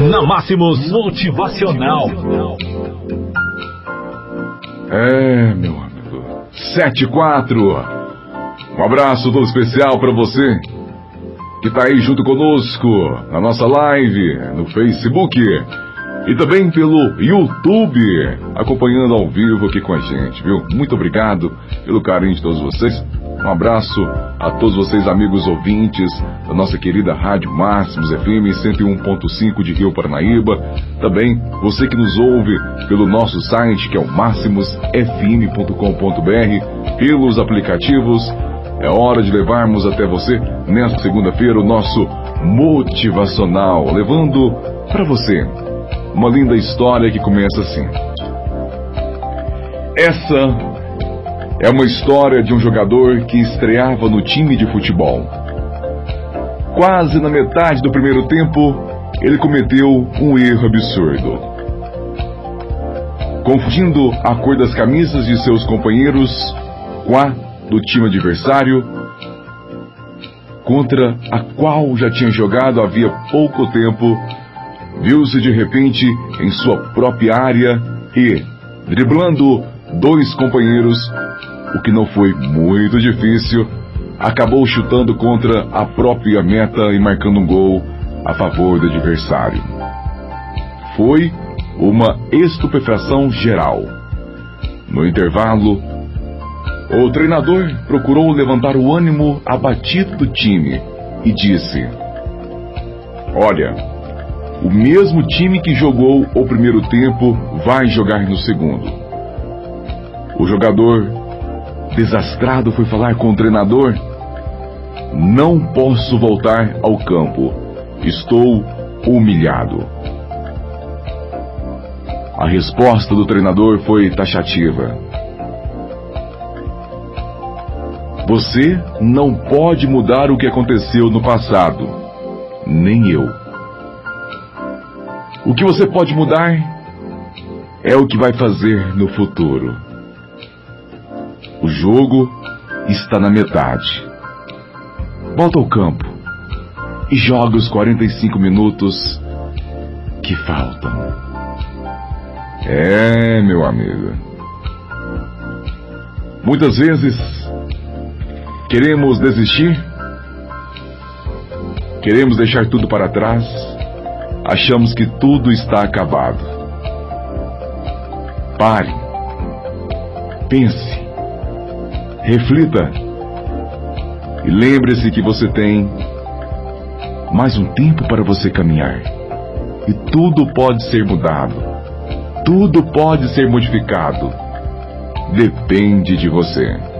Na Máximos Motivacional. É, meu amigo. 74. Um abraço todo especial para você que tá aí junto conosco na nossa live no Facebook e também pelo YouTube, acompanhando ao vivo aqui com a gente, viu? Muito obrigado pelo carinho de todos vocês. Um abraço a todos vocês, amigos ouvintes da nossa querida Rádio Máximos FM 101.5 de Rio Paranaíba. Também você que nos ouve pelo nosso site, que é o máximosfm.com.br, pelos aplicativos. É hora de levarmos até você, nesta segunda-feira, o nosso motivacional, levando para você uma linda história que começa assim. Essa é uma história de um jogador que estreava no time de futebol. Quase na metade do primeiro tempo, ele cometeu um erro absurdo. Confundindo a cor das camisas de seus companheiros com a do time adversário, contra a qual já tinha jogado havia pouco tempo, viu-se de repente em sua própria área e, driblando dois companheiros, o que não foi muito difícil, acabou chutando contra a própria meta e marcando um gol a favor do adversário. Foi uma estupefação geral. No intervalo, o treinador procurou levantar o ânimo abatido do time e disse: Olha, o mesmo time que jogou o primeiro tempo vai jogar no segundo. O jogador desastrado foi falar com o treinador: Não posso voltar ao campo. Estou humilhado. A resposta do treinador foi taxativa. Você não pode mudar o que aconteceu no passado, nem eu. O que você pode mudar é o que vai fazer no futuro. O jogo está na metade. Volta ao campo e joga os 45 minutos que faltam. É, meu amigo. Muitas vezes queremos desistir, queremos deixar tudo para trás, achamos que tudo está acabado. Pare, pense, reflita e lembre-se que você tem mais um tempo para você caminhar. E tudo pode ser mudado. Tudo pode ser modificado. Depende de você.